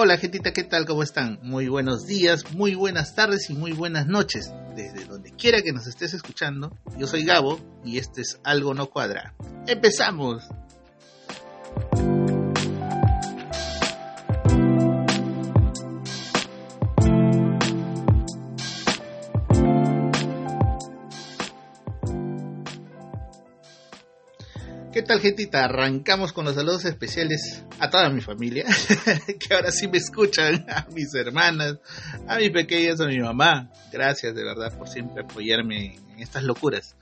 Hola gentita, ¿qué tal? ¿Cómo están? Muy buenos días, muy buenas tardes y muy buenas noches. Desde donde quiera que nos estés escuchando, yo soy Gabo y este es Algo No Cuadra. ¡Empezamos! Tal, gentita? Arrancamos con los saludos especiales a toda mi familia, que ahora sí me escuchan, a mis hermanas, a mis pequeñas, a mi mamá. Gracias de verdad por siempre apoyarme en estas locuras.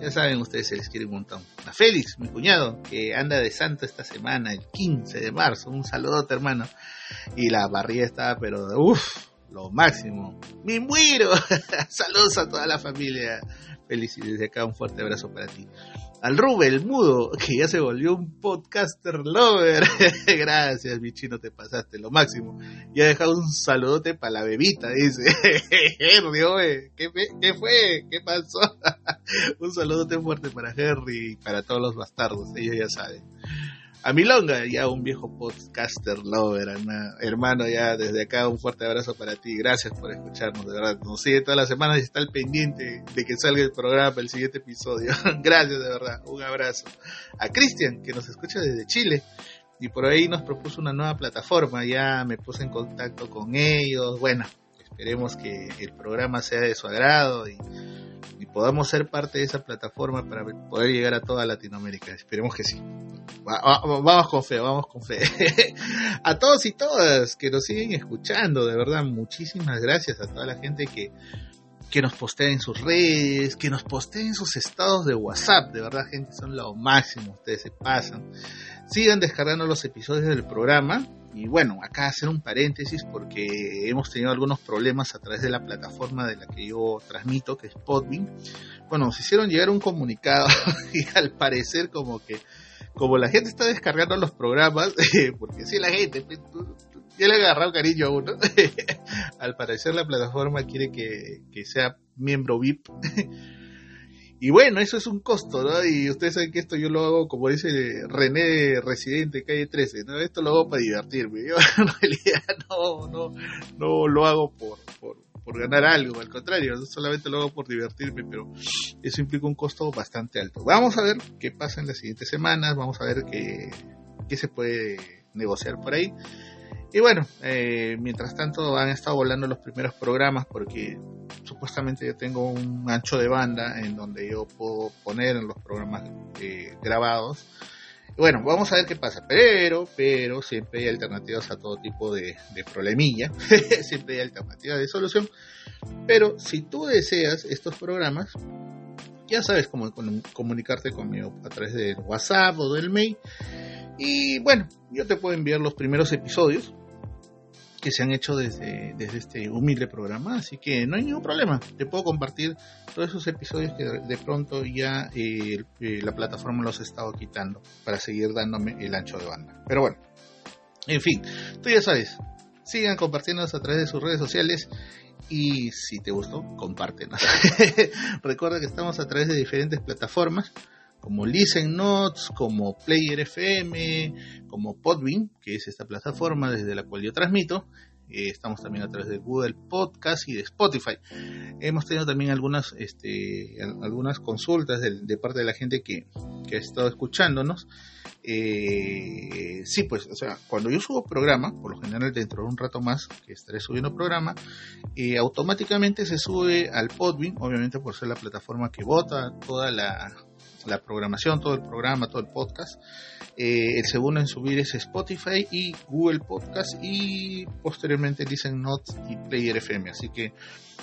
Ya saben ustedes, se les quiere un montón. A Félix, mi cuñado, que anda de santo esta semana, el 15 de marzo. Un saludote, hermano. Y la barriga estaba, pero uff, lo máximo. ¡Mi muero! Saludos a toda la familia. Feliz y desde acá un fuerte abrazo para ti al Rubel el mudo, que ya se volvió un podcaster lover. Gracias, mi chino, te pasaste lo máximo. Y ha dejado un saludote para la bebita, dice. Henry, ¿qué, ¿qué fue? ¿Qué pasó? un saludote fuerte para Henry y para todos los bastardos, ellos ya saben a Milonga, ya un viejo podcaster lover, hermano, ya desde acá un fuerte abrazo para ti, gracias por escucharnos, de verdad, nos sigue todas las semanas y está al pendiente de que salga el programa, el siguiente episodio, gracias de verdad, un abrazo. A Cristian, que nos escucha desde Chile, y por ahí nos propuso una nueva plataforma, ya me puse en contacto con ellos, bueno, esperemos que el programa sea de su agrado y y podamos ser parte de esa plataforma para poder llegar a toda Latinoamérica. Esperemos que sí. vamos con fe, vamos con fe. a todos y todas que nos siguen escuchando, de verdad, muchísimas gracias a toda la gente que, que nos postea en sus redes, que nos postea en sus estados de WhatsApp. De verdad, gente, son lo máximo, ustedes se pasan. Sigan descargando los episodios del programa y bueno, acá hacer un paréntesis porque hemos tenido algunos problemas a través de la plataforma de la que yo transmito, que es Podbean. Bueno, nos hicieron llegar un comunicado y al parecer como que como la gente está descargando los programas, porque si la gente pues, ya le ha agarrado cariño a uno, al parecer la plataforma quiere que, que sea miembro VIP y bueno, eso es un costo, ¿no? Y ustedes saben que esto yo lo hago, como dice René Residente, calle 13, ¿no? Esto lo hago para divertirme. Yo en realidad no, no, no lo hago por, por, por ganar algo, al contrario, solamente lo hago por divertirme, pero eso implica un costo bastante alto. Vamos a ver qué pasa en las siguientes semanas, vamos a ver qué, qué se puede negociar por ahí. Y bueno, eh, mientras tanto han estado volando los primeros programas porque supuestamente yo tengo un ancho de banda en donde yo puedo poner los programas eh, grabados. Y bueno, vamos a ver qué pasa. Pero, pero siempre hay alternativas a todo tipo de, de problemilla. siempre hay alternativas de solución. Pero si tú deseas estos programas, ya sabes cómo comunicarte conmigo a través de WhatsApp o del mail. Y bueno, yo te puedo enviar los primeros episodios que se han hecho desde, desde este humilde programa, así que no hay ningún problema. Te puedo compartir todos esos episodios que de pronto ya eh, eh, la plataforma los ha estado quitando para seguir dándome el ancho de banda. Pero bueno, en fin, tú ya sabes, sigan compartiéndonos a través de sus redes sociales y si te gustó, compártenos. Recuerda que estamos a través de diferentes plataformas como Listen Notes, como Player FM, como Podbean, que es esta plataforma desde la cual yo transmito. Eh, estamos también a través de Google Podcast y de Spotify. Hemos tenido también algunas, este, algunas consultas de, parte de la gente que, que ha estado escuchándonos. Eh, sí, pues, o sea, cuando yo subo programa, por lo general dentro de un rato más que estaré subiendo programa, eh, automáticamente se sube al Podbean, obviamente por ser la plataforma que vota toda la, la programación, todo el programa, todo el podcast. Eh, el segundo en subir es Spotify y Google Podcast y posteriormente Listen Notes y Player FM. Así que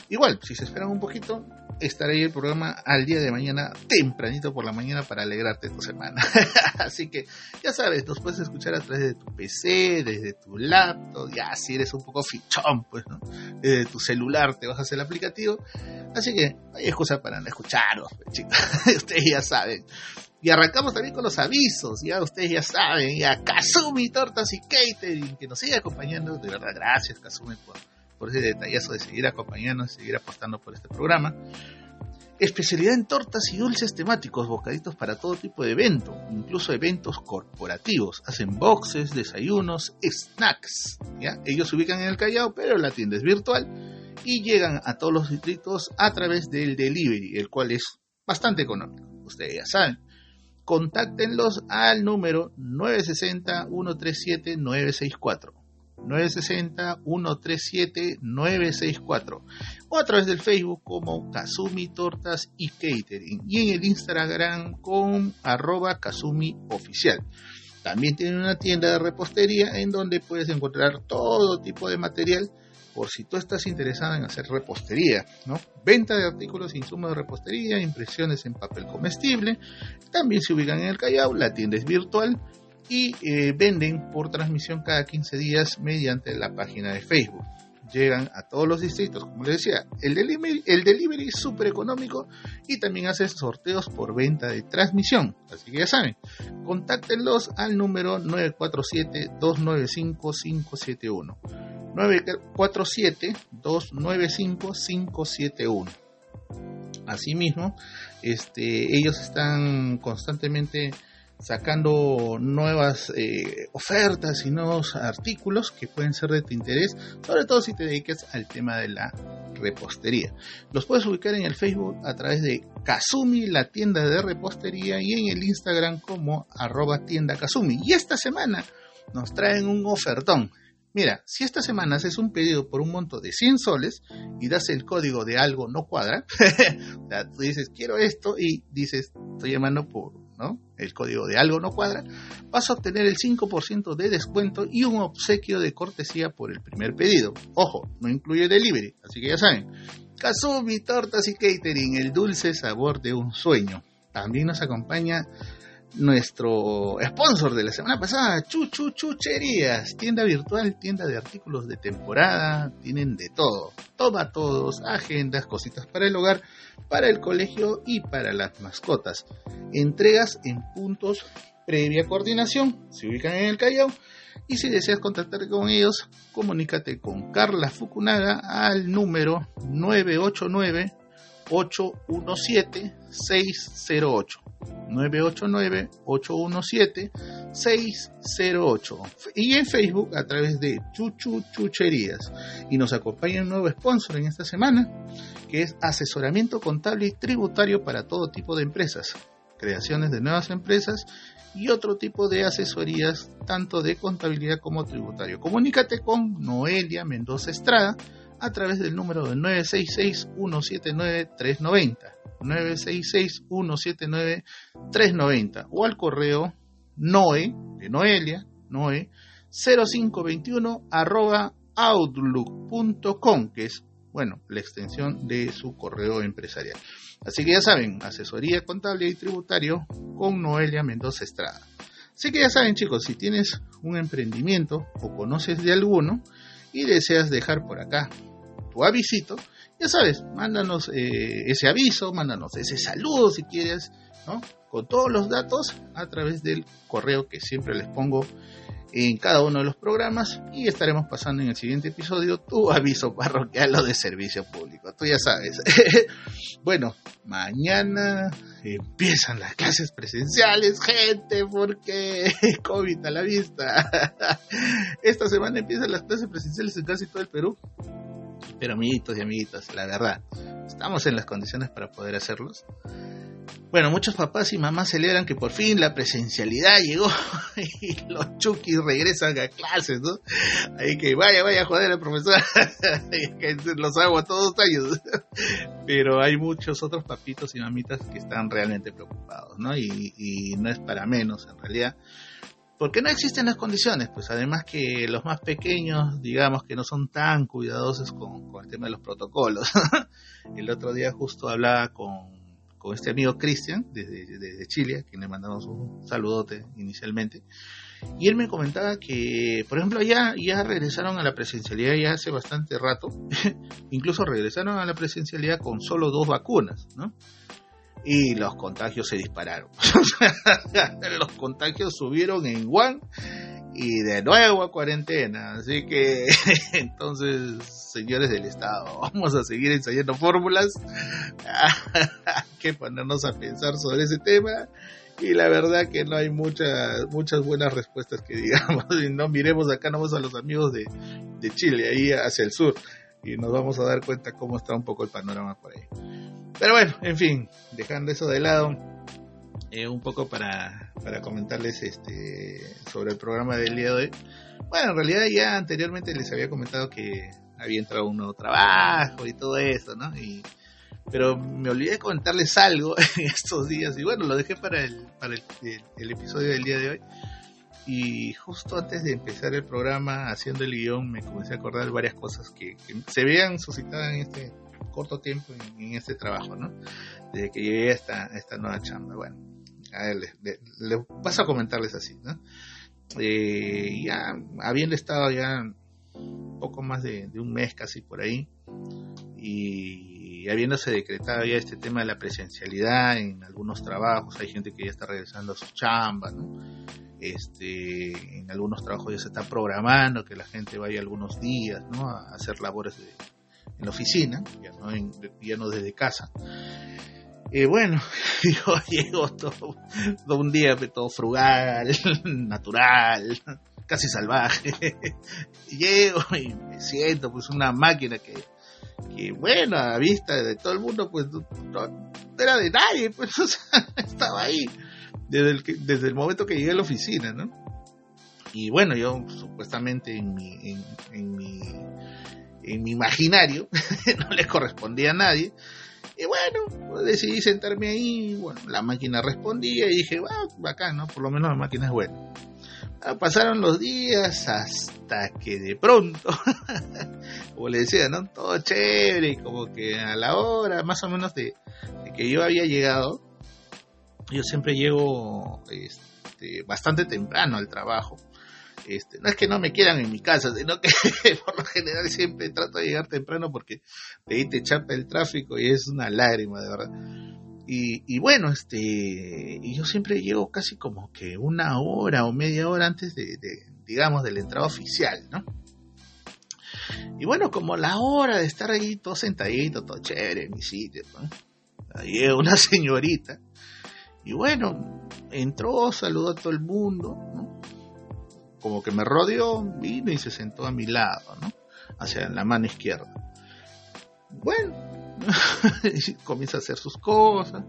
igual, si se esperan un poquito, estará ahí el programa al día de mañana, tempranito por la mañana para alegrarte tu semana. Así que ya sabes, nos puedes escuchar a través de tu PC, desde tu laptop, ya si eres un poco fichón, pues, ¿no? Desde tu celular te bajas el aplicativo. Así que hay excusa para no escucharos, pues, chicos. ustedes ya saben. Y arrancamos también con los avisos, ya ustedes ya saben, ya Kazumi Tortas y Catering, que nos sigue acompañando, de verdad, gracias Kazumi por, por ese detallazo de seguir acompañando, seguir apostando por este programa. Especialidad en tortas y dulces temáticos, bocaditos para todo tipo de evento, incluso eventos corporativos. Hacen boxes, desayunos, snacks. ¿ya? Ellos se ubican en el Callao, pero la tienda es virtual y llegan a todos los distritos a través del delivery, el cual es bastante económico. Ustedes ya saben. Contáctenlos al número 960-137-964. 960-137-964 o a través del Facebook como Kazumi Tortas y Catering y en el Instagram con arroba Kazumi Oficial. También tienen una tienda de repostería en donde puedes encontrar todo tipo de material por si tú estás interesado en hacer repostería, ¿no? Venta de artículos e insumos de repostería, impresiones en papel comestible, también se ubican en el Callao, la tienda es virtual y eh, venden por transmisión cada 15 días mediante la página de Facebook. Llegan a todos los distritos, como les decía, el delivery, el delivery es súper económico y también hace sorteos por venta de transmisión. Así que ya saben, contáctenlos al número 947-295-571. 947-295-571. Asimismo, este, ellos están constantemente sacando nuevas eh, ofertas y nuevos artículos que pueden ser de tu interés, sobre todo si te dediques al tema de la repostería. Los puedes ubicar en el Facebook a través de Kazumi, la tienda de repostería, y en el Instagram como arroba tienda Kazumi. Y esta semana nos traen un ofertón. Mira, si esta semana haces un pedido por un monto de 100 soles y das el código de algo no cuadra, o sea, tú dices quiero esto y dices estoy llamando por el código de algo no cuadra, vas a obtener el 5% de descuento y un obsequio de cortesía por el primer pedido. Ojo, no incluye delivery, así que ya saben. Kazumi Tortas y Catering, el dulce sabor de un sueño. También nos acompaña nuestro sponsor de la semana pasada, Chuchu Chucherías, tienda virtual, tienda de artículos de temporada, tienen de todo, toma todos, agendas, cositas para el hogar, para el colegio y para las mascotas. Entregas en puntos previa coordinación, se ubican en el Callao. Y si deseas contactar con ellos, comunícate con Carla Fukunaga al número 989 817 608 989-817-608 y en Facebook a través de Chuchu Chucherías. Y nos acompaña un nuevo sponsor en esta semana, que es asesoramiento contable y tributario para todo tipo de empresas, creaciones de nuevas empresas y otro tipo de asesorías, tanto de contabilidad como tributario. Comunícate con Noelia Mendoza Estrada a través del número de 966-179-390. 966-179-390 o al correo noe de Noelia, noe 0521 arroba outlook.com, que es, bueno, la extensión de su correo empresarial. Así que ya saben, asesoría contable y tributario con Noelia Mendoza Estrada. Así que ya saben chicos, si tienes un emprendimiento o conoces de alguno y deseas dejar por acá tu avisito, ya sabes, mándanos eh, ese aviso, mándanos ese saludo si quieres, ¿no? Con todos los datos a través del correo que siempre les pongo en cada uno de los programas y estaremos pasando en el siguiente episodio tu aviso parroquial o de servicio público. Tú ya sabes. bueno, mañana empiezan las clases presenciales, gente, porque COVID a la vista. Esta semana empiezan las clases presenciales en casi todo el Perú. Pero amiguitos y amiguitas, la verdad, estamos en las condiciones para poder hacerlos. Bueno, muchos papás y mamás celebran que por fin la presencialidad llegó y los chukis regresan a clases, ¿no? Ahí que vaya, vaya a joder al profesor, los hago a todos años. Pero hay muchos otros papitos y mamitas que están realmente preocupados, ¿no? Y, y no es para menos, en realidad porque no existen las condiciones, pues además que los más pequeños, digamos que no son tan cuidadosos con, el tema de los protocolos. el otro día justo hablaba con, este amigo Cristian desde, Chile, a quien le mandamos un saludote inicialmente, y él me comentaba que, por ejemplo, ya, ya regresaron a la presencialidad ya hace bastante rato, incluso regresaron a la presencialidad con solo dos vacunas, ¿no? y los contagios se dispararon. los contagios subieron en Wuhan y de nuevo a cuarentena. Así que entonces, señores del Estado, vamos a seguir ensayando fórmulas. Hay que ponernos a pensar sobre ese tema. Y la verdad que no hay muchas muchas buenas respuestas que digamos. Y no miremos acá nomás a los amigos de, de Chile, ahí hacia el sur. Y nos vamos a dar cuenta cómo está un poco el panorama por ahí. Pero bueno, en fin, dejando eso de lado, eh, un poco para, para comentarles este sobre el programa del día de hoy. Bueno, en realidad ya anteriormente les había comentado que había entrado un nuevo trabajo y todo eso, ¿no? Y, pero me olvidé de comentarles algo en estos días y bueno, lo dejé para el, para el, el, episodio del día de hoy. Y justo antes de empezar el programa, haciendo el guion, me comencé a acordar varias cosas que, que se veían suscitadas en este corto tiempo en, en, este trabajo, ¿no? Desde que llegué a esta, esta nueva chamba. Bueno, a ver, le, le, paso a comentarles así, ¿no? Eh, ya habiendo estado ya poco más de, de, un mes casi por ahí y habiéndose decretado ya este tema de la presencialidad en algunos trabajos, hay gente que ya está regresando a su chamba, ¿no? Este, en algunos trabajos ya se está programando que la gente vaya algunos días, ¿no? A hacer labores de, en la oficina, ya no, en, ya no desde casa. Y bueno, yo llego todo, un día todo frugal, natural, casi salvaje. llego y me siento pues una máquina que, que bueno, a vista de todo el mundo pues no, era de nadie, pues o sea, estaba ahí desde el, que, desde el momento que llegué a la oficina, ¿no? Y bueno, yo supuestamente en mi, en, en mi, en mi imaginario no le correspondía a nadie y bueno, decidí sentarme ahí, bueno, la máquina respondía y dije, va, bacán, ¿no? Por lo menos la máquina es buena. Ah, pasaron los días hasta que de pronto, como le decía, ¿no? Todo chévere, como que a la hora más o menos de, de que yo había llegado, yo siempre llego este, bastante temprano al trabajo. Este, no es que no me quieran en mi casa, sino que por lo general siempre trato de llegar temprano porque de ahí te chapa el tráfico y es una lágrima, de verdad. Y, bueno, este, y yo siempre llego casi como que una hora o media hora antes de, digamos, de la entrada oficial, ¿no? Y bueno, como la hora de estar ahí todo sentadito, todo chévere en mi sitio, ¿no? Ahí una señorita. Y bueno, entró, saludó a todo el mundo. Como que me rodeó, vino y se sentó a mi lado, ¿no? Hacia la mano izquierda. Bueno, comienza a hacer sus cosas,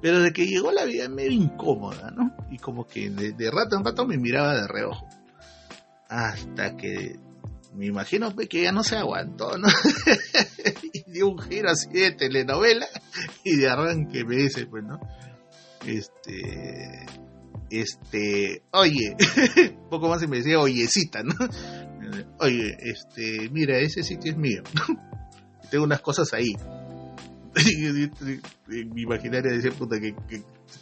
pero de que llegó la vida medio incómoda, ¿no? Y como que de, de rato en rato me miraba de reojo. Hasta que me imagino pues, que ya no se aguantó, ¿no? y dio un giro así de telenovela y de arranque me dice, pues, ¿no? Este, este, oye, poco más y me decía oyecita, ¿no? Oye, este, mira, ese sitio es mío. Tengo unas cosas ahí. Mi imaginaria decía, puta, que,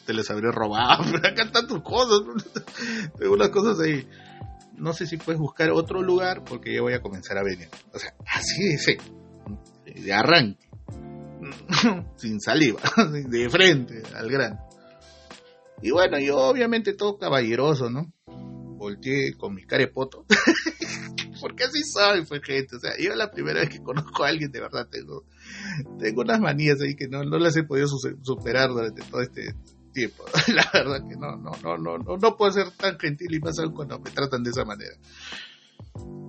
te las habría robado, pero acá están tus cosas. Tengo unas cosas ahí. No sé si puedes buscar otro lugar porque ya voy a comenzar a venir. O sea, así de fe, de arranque, sin saliva, de frente al grano. Y bueno, yo obviamente todo caballeroso, ¿no? Volteé con mi carepoto. Porque así soy, pues gente. O sea, yo la primera vez que conozco a alguien, de verdad, tengo, tengo unas manías ahí que no, no las he podido superar durante todo este tiempo. La verdad que no, no, no, no, no, no puedo ser tan gentil y más aún cuando me tratan de esa manera.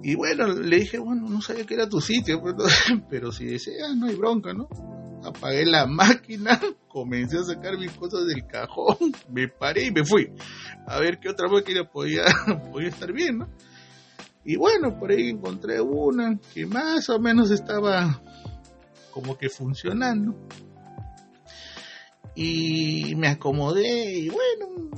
Y bueno, le dije, bueno, no sabía que era tu sitio, pero, pero si desea, no hay bronca, ¿no? Apagué la máquina, comencé a sacar mis cosas del cajón, me paré y me fui. A ver qué otra máquina podía, podía estar bien. Y bueno, por ahí encontré una que más o menos estaba como que funcionando. Y me acomodé y bueno,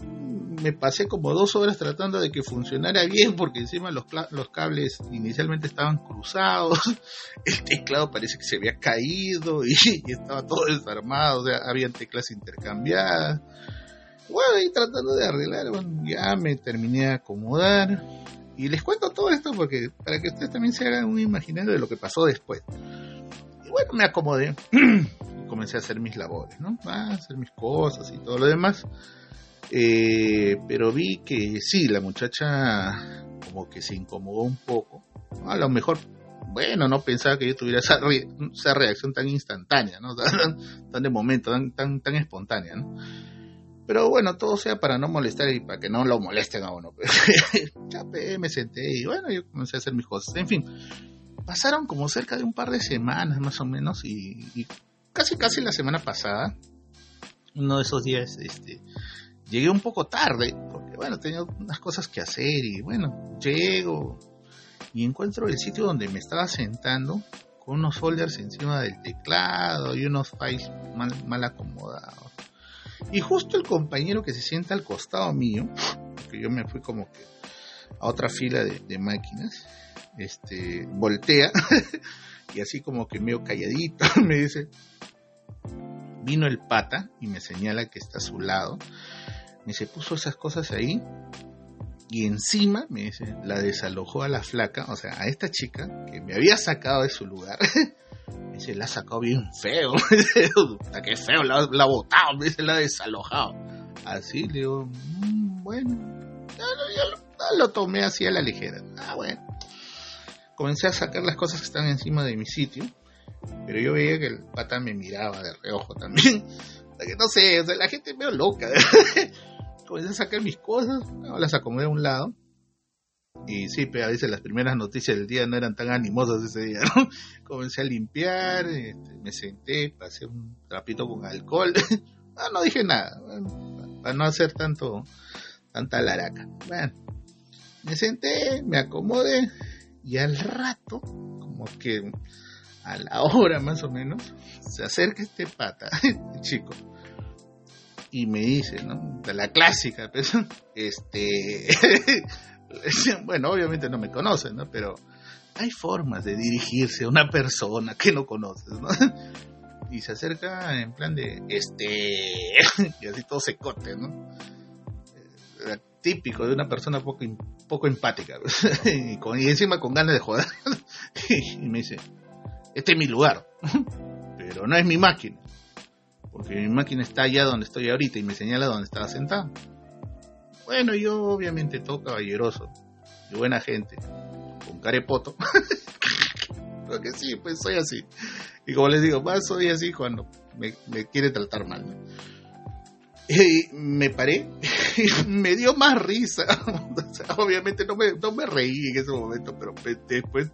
me pasé como dos horas tratando de que funcionara bien porque encima los, los cables inicialmente estaban cruzados, el teclado parece que se había caído y, y estaba todo desarmado, o sea, habían teclas intercambiadas. Bueno, y tratando de arreglar, bueno, ya me terminé de acomodar. Y les cuento todo esto porque para que ustedes también se hagan un imaginario de lo que pasó después. Y bueno, me acomodé. comencé a hacer mis labores, ¿no? A hacer mis cosas y todo lo demás. Eh, pero vi que sí, la muchacha como que se incomodó un poco. A lo mejor, bueno, no pensaba que yo tuviera esa, reacción tan instantánea, ¿no? Tan, de momento, tan, tan, tan espontánea. Pero bueno, todo sea para no molestar y para que no lo molesten a uno. ya me senté y bueno, yo comencé a hacer mis cosas. En fin, pasaron como cerca de un par de semanas más o menos y, casi casi la semana pasada, uno de esos días, este, llegué un poco tarde, porque bueno, tenía unas cosas que hacer y bueno, llego y encuentro el sitio donde me estaba sentando con unos folders encima del teclado y unos files mal, mal acomodados. Y justo el compañero que se sienta al costado mío, porque yo me fui como que a otra fila de, máquinas, este, voltea y así como que medio calladito me dice, vino el pata y me señala que está a su lado, me se puso esas cosas ahí y encima me dice, la desalojó a la flaca, o sea, a esta chica que me había sacado de su lugar. me dice, la ha sacado bien feo. que qué feo, la, ha botado, me dice, la ha desalojado. Así le digo, mm, bueno, ya, lo, lo, tomé así a la ligera. Ah, bueno. Comencé a sacar las cosas que están encima de mi sitio, pero yo veía que el pata me miraba de reojo también. que no sé, o sea, la gente es medio loca comencé a sacar mis cosas, las acomodé a un lado. Y sí, pero a veces las primeras noticias del día no eran tan animosas ese día, ¿no? Comencé a limpiar, este, me senté, pasé un trapito con alcohol. no, no dije nada, para no hacer tanto, tanta laraca. Bueno, me senté, me acomodé y al rato, como que a la hora más o menos, se acerca este pata, este chico, y me dice, ¿no? La clásica, pues, este, bueno, obviamente no me conocen, ¿no? Pero hay formas de dirigirse a una persona que no conoces, ¿no? Y se acerca en plan de, este, y así todo se corte, ¿no? Eh, típico de una persona poco, poco empática, y, y encima con ganas de joder. y me dice, este es mi lugar, pero no es mi máquina porque mi máquina está allá donde estoy ahorita y me señala donde estaba sentado. Bueno, yo obviamente todo caballeroso y buena gente, con carepoto, porque sí, pues soy así. Y como les digo, más soy así cuando me, quiere tratar mal. Y me paré y me dio más risa. obviamente no me, reí en ese momento, pero después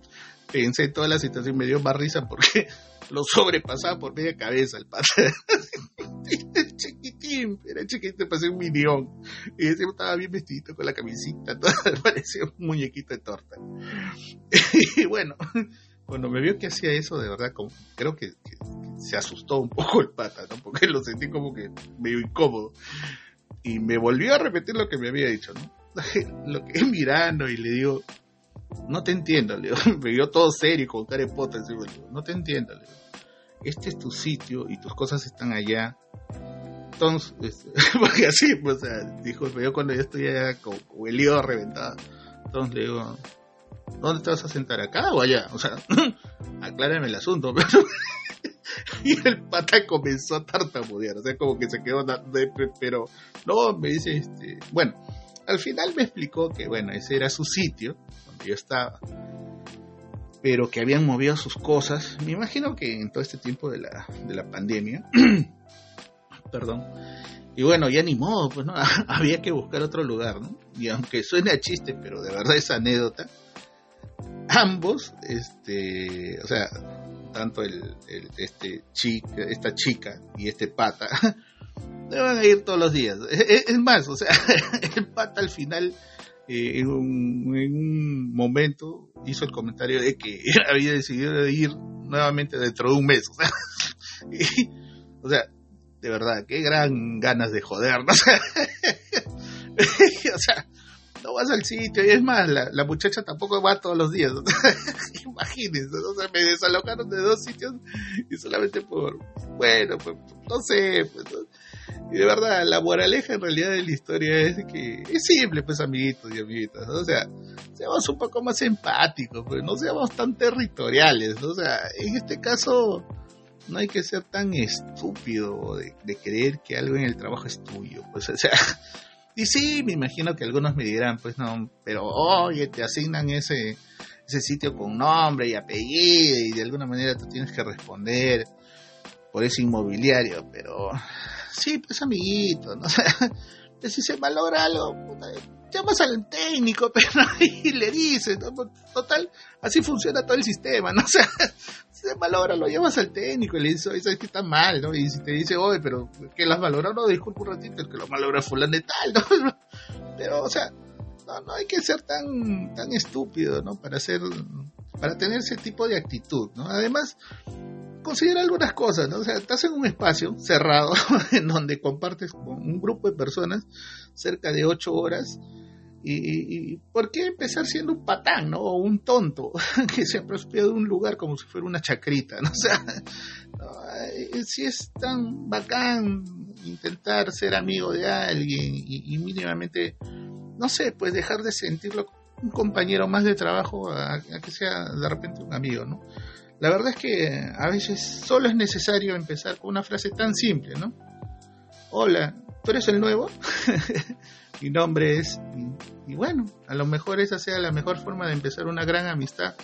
pensé en toda la situación y me dio más risa porque lo sobrepasaba por media cabeza el padre. chiquitín, era chiquitito, parecía un minión. Y ese estaba bien vestido con la camisita, todo, parecía un muñequito de torta. y bueno, cuando me vio que hacía eso, de verdad, como, creo que, se asustó un poco el pata, ¿no? Porque lo sentí como que medio incómodo. Y me volvió a repetir lo que me había dicho, ¿no? lo que es mirando y le digo, no te entiendo, le me vio todo serio con cara de pota, no te entiendo, le este es tu sitio y tus cosas están allá. Entonces, porque así, pues, o sea, dijo, yo cuando yo estoy allá con, el lío reventado, entonces le digo, ¿dónde te vas a sentar? ¿Acá o allá? O sea, aclárame el asunto, pero... y el pata comenzó a tartamudear, o sea, como que se quedó, de, pero no, me dice, este, bueno, al final me explicó que, bueno, ese era su sitio, donde yo estaba, pero que habían movido sus cosas. Me imagino que en todo este tiempo de la, de la pandemia, perdón, y bueno, ya ni modo, pues no, había que buscar otro lugar, ¿no? Y aunque suene a chiste, pero de verdad es anécdota, ambos, este, o sea, tanto el, este chica, esta chica y este pata, van a ir todos los días. Es, más, o sea, el pata al final eh, en, un, momento hizo el comentario de que había decidido ir nuevamente dentro de un mes. O sea, de verdad, qué gran ganas de joder, ¿no? o sea, no vas al sitio y es más, la, muchacha tampoco va todos los días. Imagínense, me desalojaron de dos sitios y solamente por, bueno, pues, no sé, pues, y de verdad, la moraleja en realidad de la historia es que es simple, pues, amiguitos y amiguitas. O sea, seamos un poco más empáticos, pues, no seamos tan territoriales. O sea, en este caso, no hay que ser tan estúpido de, de, creer que algo en el trabajo es tuyo. Pues, o sea, y sí, me imagino que algunos me dirán, pues no, pero oye, te asignan ese, ese sitio con nombre y apellido y de alguna manera tú tienes que responder por ese inmobiliario, pero sí, pues amiguito, ¿no? O sea, si se malogra algo, llamas al técnico, pero y le dices, total, así funciona todo el sistema, ¿no? O sea, si se malogra, lo llevas al técnico y le dices, sabes que está mal, ¿no? Y si te dice, oye, pero que las valora, no, disculpa un ratito, el que lo malogra fulano de tal, ¿no? Pero, o sea, no, no hay que ser tan, tan estúpido, ¿no? Para hacer, para tener ese tipo de actitud, ¿no? Además, considera algunas cosas, ¿no? O sea, estás en un espacio cerrado en donde compartes con un grupo de personas cerca de ocho horas. Y, ¿por qué empezar siendo un patán, ¿no? O un tonto que se apropia de un lugar como si fuera una chacrita, ¿no? O sea, si es tan bacán intentar ser amigo de alguien y, mínimamente, no sé, pues dejar de sentirlo un compañero más de trabajo a que sea de repente un amigo, ¿no? La verdad es que a veces solo es necesario empezar con una frase tan simple, ¿no? Hola, ¿tú eres el nuevo? Mi nombre es... Y, bueno, a lo mejor esa sea la mejor forma de empezar una gran amistad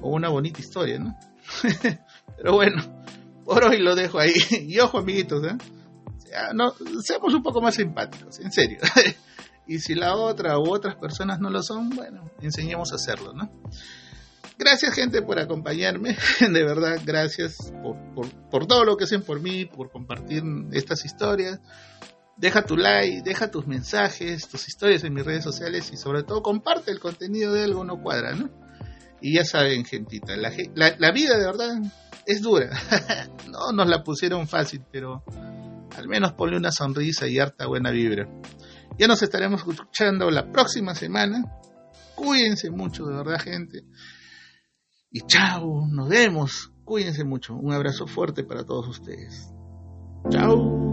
o una bonita historia, ¿no? Pero bueno, por hoy lo dejo ahí. Y ojo, amiguitos, ¿eh? no, seamos un poco más simpáticos, en serio. y si la otra u otras personas no lo son, bueno, enseñemos a hacerlo, ¿no? Gracias gente por acompañarme, de verdad, gracias por, todo lo que hacen por mí, por compartir estas historias. Deja tu like, deja tus mensajes, tus historias en mis redes sociales y sobre todo comparte el contenido de algo no cuadra, ¿no? Y ya saben, gentita, la, la vida de verdad es dura. no nos la pusieron fácil, pero al menos ponle una sonrisa y harta buena vibra. Ya nos estaremos escuchando la próxima semana. Cuídense mucho, de verdad, gente. Y chao, nos vemos. Cuídense mucho. Un abrazo fuerte para todos ustedes. Chao.